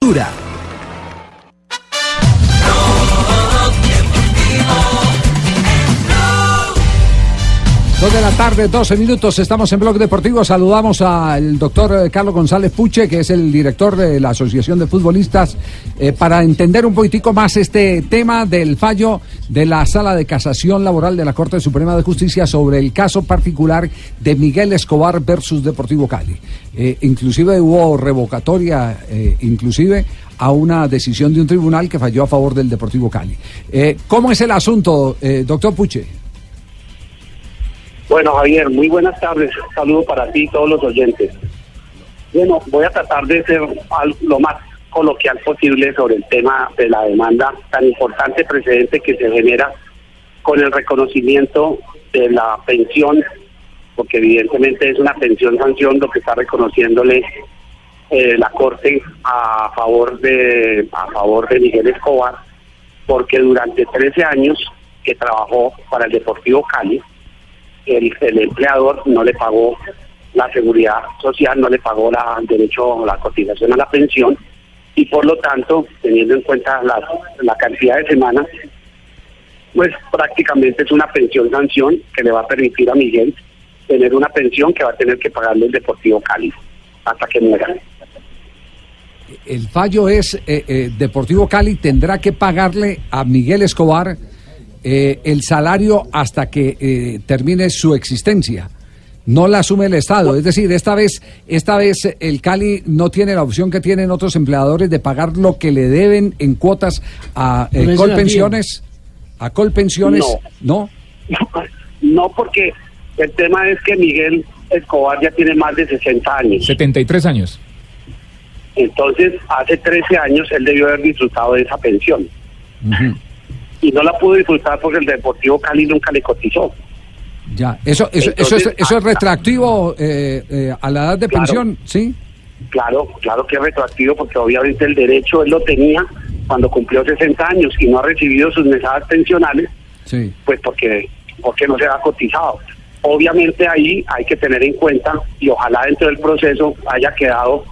Dura. Dos de la tarde, 12 minutos, estamos en Blog Deportivo. Saludamos al doctor eh, Carlos González Puche, que es el director de la Asociación de Futbolistas, eh, para entender un poquitico más este tema del fallo de la Sala de Casación Laboral de la Corte Suprema de Justicia sobre el caso particular de Miguel Escobar versus Deportivo Cali. Eh, inclusive hubo revocatoria, inclusive a una decisión de un tribunal que falló a favor del Deportivo Cali. ¿Cómo es el asunto, doctor Puche? Bueno, Javier, muy buenas tardes. Un saludo para ti y todos los oyentes. Bueno, voy a tratar de ser lo más coloquial posible sobre el tema de la demanda tan importante precedente que se genera con el reconocimiento de la pensión, porque evidentemente es una pensión sanción lo que está reconociéndole eh, la Corte a favor de a favor de Miguel Escobar, porque durante 13 años que trabajó para el Deportivo Cali, el, empleador no le pagó la seguridad social, no le pagó la derecho a la cotización a la pensión y por lo tanto, teniendo en cuenta la, la cantidad de semanas, pues prácticamente es una pensión sanción que le va a permitir a Miguel tener una pensión que va a tener que pagarle el Deportivo Cali hasta que muera. El fallo es, eh, eh, Deportivo Cali tendrá que pagarle a Miguel Escobar eh, el salario hasta que eh, termine su existencia. No la asume el Estado. Es decir, esta vez, esta vez el Cali no tiene la opción que tienen otros empleadores de pagar lo que le deben en cuotas a eh, Colpensiones. A Colpensiones, ¿no? No, porque el tema es que Miguel Escobar ya tiene más de 60 años. 73 años. Entonces, hace 13 años él debió haber disfrutado de esa pensión. Y no la pudo disfrutar porque el Deportivo Cali nunca le cotizó. Ya, eso, eso, eso, es, eso es retroactivo eh, eh, a la edad de Claro. pensión, ¿sí? Claro, claro que es retroactivo porque obviamente el derecho él lo tenía cuando cumplió 60 años y no ha recibido sus mesadas pensionales, Sí. pues porque, porque no se ha cotizado. Obviamente ahí hay que tener en cuenta y ojalá dentro del proceso haya quedado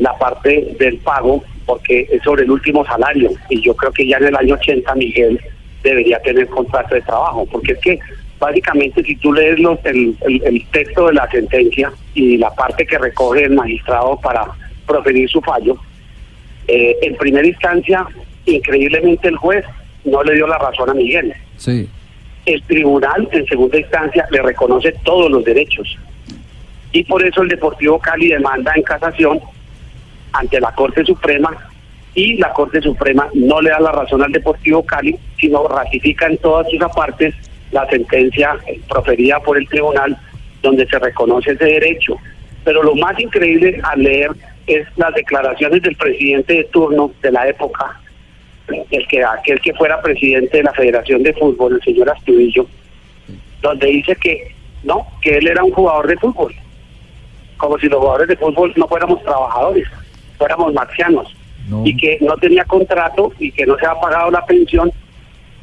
la parte del pago porque es sobre el último salario y yo creo que ya en el año 80 Miguel debería tener contrato de trabajo porque es que básicamente si tú lees los, el, el- el texto de la sentencia y la parte que recoge el magistrado para proferir su fallo, eh, en primera instancia increíblemente el juez no le dio la razón a Miguel Sí. el tribunal en segunda instancia le reconoce todos los derechos. Y por eso el Deportivo Cali demanda en casación ante la Corte Suprema y la Corte Suprema no le da la razón al Deportivo Cali, sino ratifica en todas sus apartes la sentencia proferida por el tribunal donde se reconoce ese derecho. Pero lo más increíble al leer es las declaraciones del presidente de turno de la época, el que aquel que fuera presidente de la Federación de Fútbol, el señor Astudillo, donde dice que no, que él era un jugador de fútbol, como si los jugadores de fútbol no fuéramos trabajadores, fuéramos marcianos, No. y que no tenía contrato y que no se ha pagado la pensión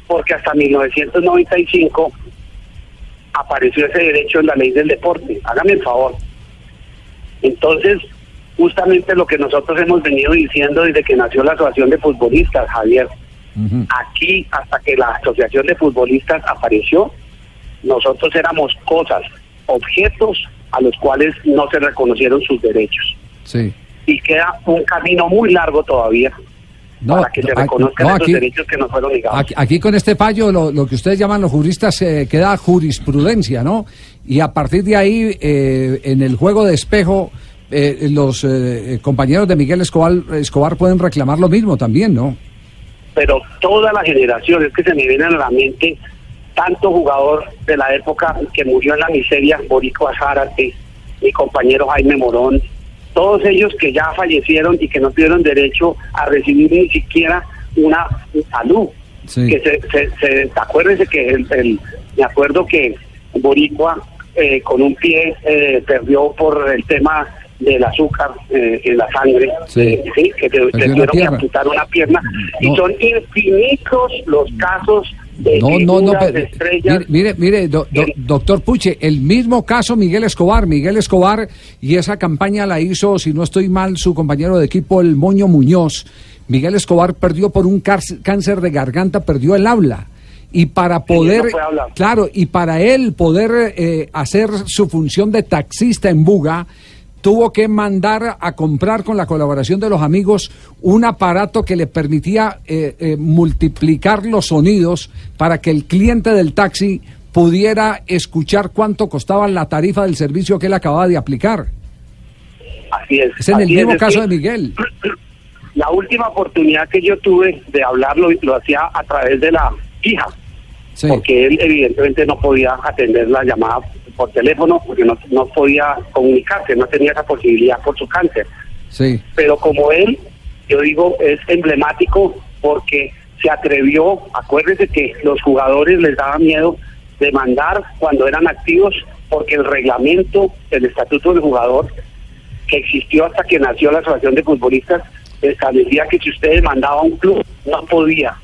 porque hasta 1995 apareció ese derecho en la ley del deporte. Hágame el favor. Entonces, justamente lo que nosotros hemos venido diciendo desde que nació la Asociación de Futbolistas, Javier, aquí hasta que la Asociación de Futbolistas apareció, nosotros éramos cosas, objetos a los cuales no se reconocieron sus derechos. Sí. Y queda un camino muy largo todavía No, para que se no, reconozcan no, esos derechos que nos fueron negados. Aquí, aquí con este fallo, lo, lo que ustedes llaman los juristas, eh, queda jurisprudencia, ¿no? Y a partir de ahí, eh, en el juego de espejo, eh, los eh, compañeros de Miguel Escobar, Escobar pueden reclamar lo mismo también, ¿no? pero toda la generación, es que se me viene a la mente tanto jugador de la época que murió en la miseria, Borico Azárate, mi compañero Jaime Morón, todos ellos que ya fallecieron y que no tuvieron derecho a recibir ni siquiera una salud. Sí. Que se, se, se- acuérdense que el, el- me acuerdo que Boricua eh, con un pie eh, perdió por el tema del azúcar eh, en la sangre, Sí. eh, sí, que te, te tuvieron que amputar una pierna. No. Y son infinitos los casos No, no, no, pero- estrellas. mire, mire, do- do- doctor Puche, el mismo caso Miguel Escobar, Miguel Escobar, y esa campaña la hizo, si no estoy mal, su compañero de equipo, el Moño Muñoz. Miguel Escobar perdió por un cáncer de garganta, perdió el habla. Y para poder, no claro, y para él poder eh, hacer su función de taxista en Buga, tuvo que mandar a comprar con la colaboración de los amigos un aparato que le permitía eh, eh, multiplicar los sonidos para que el cliente del taxi pudiera escuchar cuánto costaba la tarifa del servicio que él acababa de aplicar. Así es. Es en el mismo caso de Miguel. La última oportunidad que yo tuve de hablarlo lo hacía a través de la hija. Sí. porque él evidentemente no podía atender la llamada por teléfono porque no, no podía comunicarse, no tenía esa posibilidad por su cáncer. Sí. Pero como él, yo digo, es emblemático porque se atrevió, acuérdense que los jugadores les daba miedo demandar cuando eran activos porque el reglamento, el estatuto del jugador, que existió hasta que nació la Asociación de Futbolistas, establecía que si usted demandaba a un club, no podía,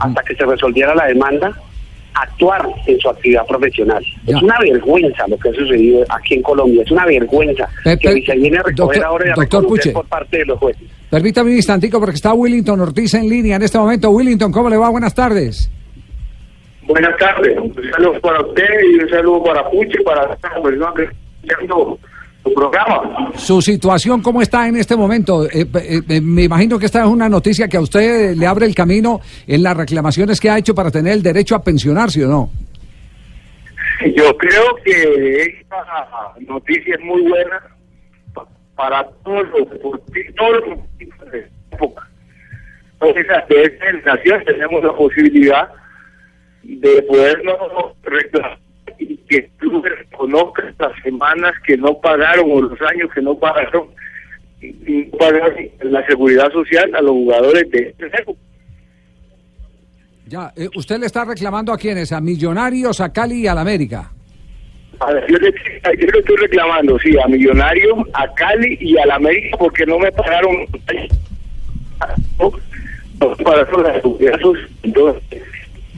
hasta que se resolviera la demanda, actuar en su actividad profesional. Ya. Es una vergüenza lo que ha sucedido aquí en Colombia, es una vergüenza Pe- que se viene a recoger doctor- ahora y a doctor Puche. por parte de los jueces. Permítame un instantico porque está Willington Ortiz en línea en este momento. Willington, ¿cómo le va? Buenas tardes. Buenas tardes, un saludo para usted y un saludo para Puche, para que su programa. Su situación, ¿cómo está en este momento? Eh, eh, eh, me imagino que esta es una noticia que a usted le abre el camino en las reclamaciones que ha hecho para tener el derecho a pensionarse o no. Yo creo que esta noticia es muy buena pa- para todos los deportistas, todos los de época. Entonces, ante esta generación tenemos la posibilidad de podernos reclamar y que el club reconozca las semanas que no pagaron o los años que no pagaron y y no pagaron la seguridad social a los jugadores de este época. Ya, eh, usted le está reclamando a quiénes, a Millonarios, a Cali y a la América. A ver, yo, le, yo le estoy reclamando, sí, a Millonarios, a Cali y a la América porque no me pagaron no, para seguridad social. Entonces,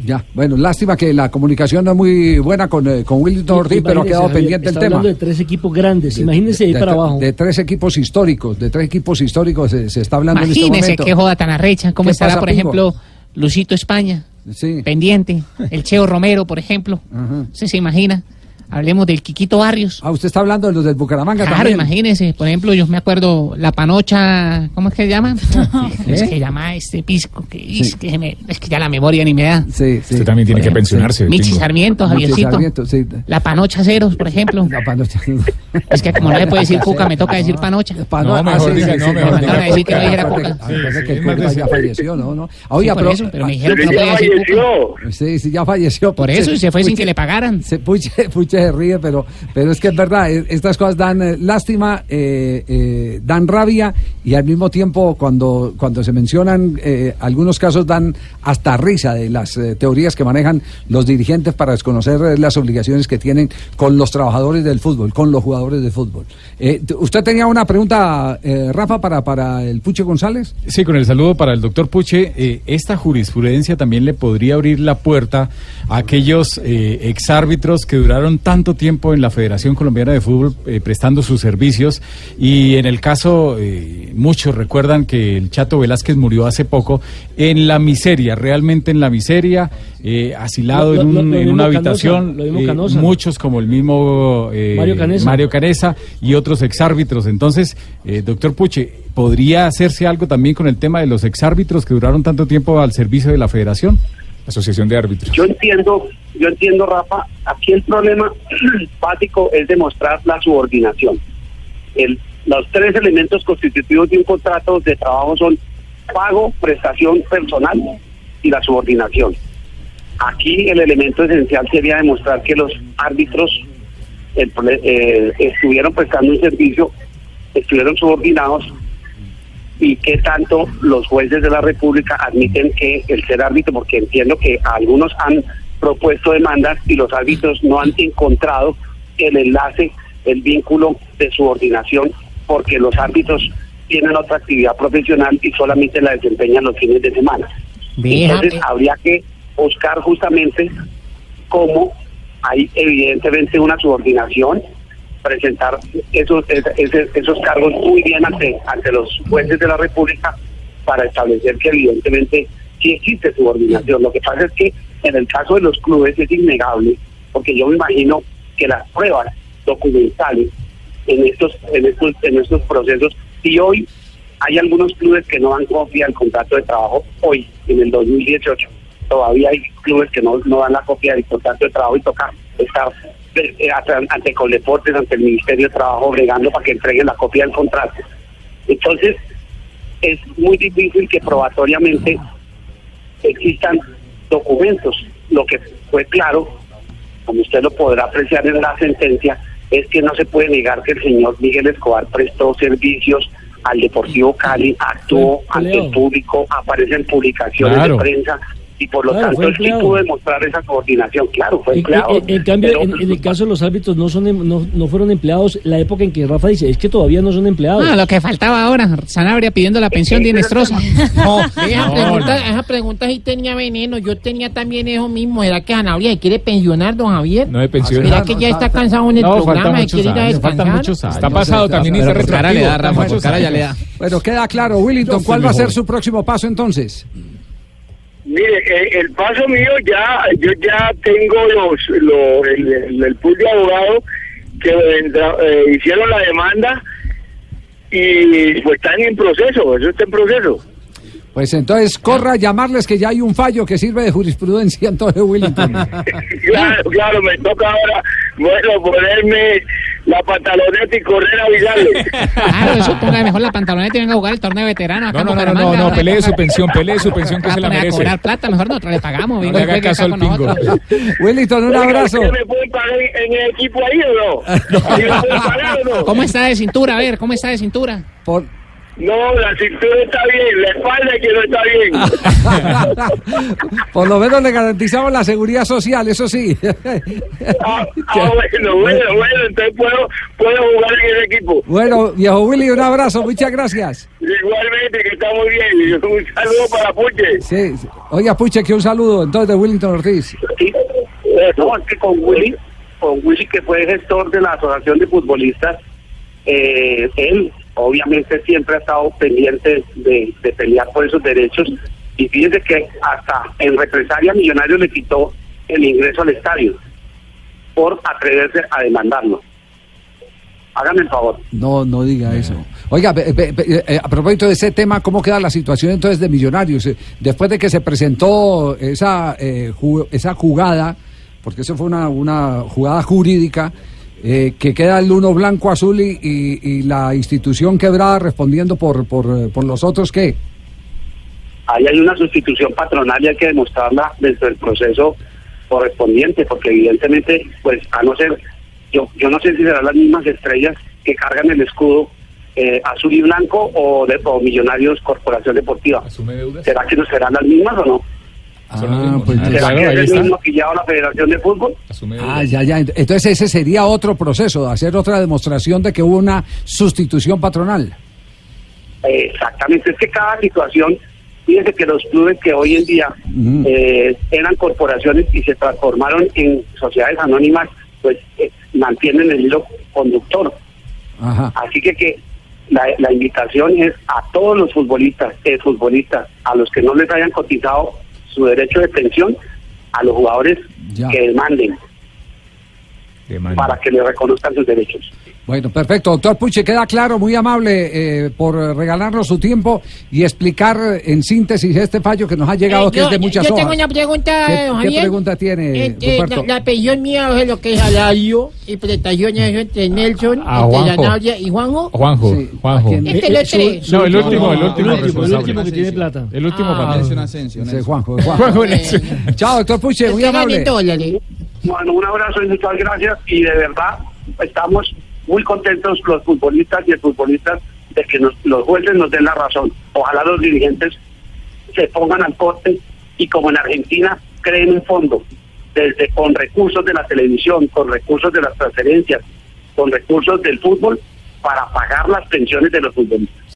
Ya, bueno, lástima que la comunicación no es muy buena con, eh, con Willington Ortiz, pero ha quedado Javier, pendiente el está tema. hablando de tres equipos grandes, imagínese ahí de, para de- abajo. de tres equipos históricos, de tres equipos históricos se, se está hablando en este Imagínese momento. qué joda tan arrecha. ¿Cómo ¿Qué estará, pasa, por Pingo? ejemplo, Lucito España? Sí. Pendiente. El Cheo Romero, por ejemplo. Ajá. ¿Usted se imagina? Hablemos del Quiquito Barrios. Ah, usted está hablando de los del Bucaramanga Claro, también. imagínese. Por ejemplo, yo me acuerdo la panocha, ¿cómo es que se llama? Es que llama este pisco, que, es, que se me- es que ya la memoria ni me da. Sí, sí. Usted también tiene que pensionarse. Michi. Sarmiento, Michi Javiercito. Sarmiento, sí. La panocha ceros, por ejemplo. La panocha. Es que como no le puede decir cuca, me toca decir panocha. Pano- No, mejor diga, no, Me mejor mandaron a diga decir que no dijera cuca. que el ya falleció, ¿no? ¿no? Oiga, por pero, eso, pero me dijeron que no podía decir cuca. Sí, sí, ya falleció. Por eso, y se fue sin que le pagaran. Se, Puche, Puche se ríe, pero, pero es que es verdad, eh, estas cosas dan eh, lástima, eh, eh, dan rabia y al mismo tiempo cuando, cuando se mencionan algunos casos dan hasta risa de las teorías que manejan los dirigentes para desconocer las obligaciones que tienen con los trabajadores del fútbol, con los jugadores de fútbol. ¿Usted tenía una pregunta, Rafa, para, para el Puche González? Sí, con el saludo para el doctor Puche. esta jurisprudencia también le podría abrir la puerta a aquellos exárbitros que duraron tanto tiempo en la Federación Colombiana de Fútbol eh, prestando sus servicios. Y en el caso, eh, muchos recuerdan que el Chato Velázquez murió hace poco en la miseria, realmente en la miseria, eh, asilado Lo- en, un- en una Canosa, habitación. eh, Canosa. muchos como el mismo eh, Mario Canesa. Mario Canesa y otros exárbitros. Entonces, eh, doctor Puche, ¿podría hacerse algo también con el tema de los exárbitros que duraron tanto tiempo al servicio de la federación? Asociación de Árbitros. Yo entiendo, yo entiendo, Rafa, aquí el problema básico es demostrar la subordinación. Los tres elementos constitutivos de un contrato de trabajo son pago, prestación personal y la subordinación. Aquí el elemento esencial sería demostrar que los árbitros eh, estuvieron prestando un servicio estuvieron subordinados y qué tanto los jueces de la República admiten que el ser árbitro, porque entiendo que algunos han propuesto demandas y los árbitros no han encontrado el enlace, el vínculo de subordinación, porque los árbitros tienen otra actividad profesional y solamente la desempeñan los fines de semana. Entonces habría que buscar justamente cómo hay evidentemente una subordinación, presentar esos, esos cargos muy bien ante, ante los jueces de la República para establecer que evidentemente sí existe subordinación. Lo que pasa es que en el caso de los clubes es innegable, porque yo me imagino que las pruebas documentales en estos, en estos, en estos procesos, y hoy hay algunos clubes que no dan copia del contrato de trabajo, hoy, en el 2018, todavía hay clubes que no, no dan la copia del contrato de trabajo y toca estar ante- ante Coldeportes, ante el Ministerio de Trabajo, bregando para que entreguen la copia del contrato. Entonces, es muy difícil que probatoriamente existan documentos. Lo que fue claro, como usted lo podrá apreciar en la sentencia, es que no se puede negar que el señor Miguel Escobar prestó servicios al Deportivo Cali, actuó ante el público, aparece en publicaciones Claro. de prensa y por lo Claro, tanto él sí pudo demostrar esa coordinación. Claro, fue empleado. en- en cambio, pero- en, en el caso de los árbitros no son em- no, no fueron empleados. La época en que Rafa dice es que todavía no son empleados. Ah, lo que faltaba ahora, Sanabria pidiendo la pensión de Inestrosa. No, esa, no, pregunta, no. esa pregunta sí tenía veneno. Yo tenía también eso mismo. ¿Será que Sanabria quiere pensionar, don Javier? No de pensión. ¿Será que ya está cansado en el No, programa faltan y quiere ir a muchos años, descansar? faltan muchos años. Está pasado también por cara le da, retroactivo. Rafa, por cara ya le da. Bueno, queda claro, Willington, ¿cuál va a ser su próximo paso entonces? Mire, eh, el paso mío ya, yo ya tengo los, lo- el, el, el pool de abogados que entra- eh, hicieron la demanda y pues están en proceso, eso está en proceso. Pues entonces corra a llamarles que ya hay un fallo que sirve de jurisprudencia entonces Willington. Claro, claro, me toca ahora, bueno, ponerme la pantaloneta y correr a avisarle. Claro, eso ponga mejor la pantaloneta y venga a jugar el torneo de veterano. acá No, no, no, no, Bucaramanga. no, pelee su pensión, pelee su pensión que Va a se la merece. cobrar plata, mejor nosotros le pagamos. No le haga caso al pingo. nosotros. Willington, un abrazo. ¿ustedes ¿Me pueden pagar en, el equipo ahí o no? ¿Sí me pueden pagar o no? ¿Cómo está de cintura? A ver, ¿cómo está de cintura? Por- No, la cintura está bien, la espalda es que no está bien. Por lo menos le garantizamos la seguridad social, eso sí. Ah, ah, bueno, bueno, bueno, entonces puedo, puedo jugar en el equipo. Bueno, viejo Willy, un abrazo, muchas gracias. Igualmente, que está muy bien. Y Un saludo para Puche. Sí, sí. Oiga, Puche, que un saludo entonces de Willington Ortiz. Sí. No, es que con Willy, con Willy que fue gestor de la Asociación de Futbolistas, eh, él obviamente siempre ha estado pendiente de, pelear por esos derechos y fíjese que hasta en represalia Millonarios le quitó el ingreso al estadio por atreverse a demandarlo. Hágame el favor. No, no diga eso. Oiga, ve- ve- eh, a propósito de ese tema, ¿cómo queda la situación entonces de Millonarios? Eh, Después de que se presentó esa, eh, ju- esa jugada, porque eso fue una, una jugada jurídica, eh, que queda el uno blanco, azul y, y- y la institución quebrada respondiendo por, por, eh, por los otros, ¿qué? Ahí hay una sustitución patronal y hay que demostrarla dentro del proceso correspondiente, porque evidentemente, pues a no ser, yo, yo no sé si serán las mismas estrellas que cargan el escudo eh, azul y blanco o de o Millonarios Corporación Deportiva. ¿Será que no serán las mismas o no? Ah, pues, ¿Será claro, que ahí es el mismo que lleva la Federación de Fútbol? Ah, ya, ya. Entonces ese sería otro proceso, hacer otra demostración de que hubo una sustitución patronal. Eh, Exactamente, es que cada situación, fíjense que los clubes que hoy en día eh, eran corporaciones y se transformaron en sociedades anónimas, pues eh, mantienen el hilo conductor. Ajá. Así que, que la, la invitación es a todos los futbolistas, eh, futbolistas, a los que no les hayan cotizado su derecho de pensión, a los jugadores Ya. que demanden para que les reconozcan sus derechos. Bueno, perfecto. Doctor Puche, queda claro, muy amable eh, por regalarnos su tiempo y explicar en síntesis este fallo que nos ha llegado, Eh, que yo, es de muchas yo hojas. tengo una pregunta, ¿Qué, don qué Javier. pregunta tiene, Eh, eh, Ruperto? la, la pensión mía es lo que es salario y prestaciones entre Nelson, A entre Juanjo. la Navia y Juanjo. Juanjo, Sí, Juanjo. ¿a? Este lo tres. No, el último, el No, último el último, el último que tiene plata. El último Ah. para Nelson Asensio. Nelson. Juanjo, Juanjo. Eh. Chao, doctor Puche, muy amable. Bueno, un abrazo y muchas gracias y de verdad estamos muy contentos los futbolistas y el futbolistas de que los jueces nos den la razón. Ojalá los dirigentes se pongan al corte y como en Argentina creen un fondo con recursos de la televisión, con recursos de las transferencias, con recursos del fútbol para pagar las pensiones de los futbolistas.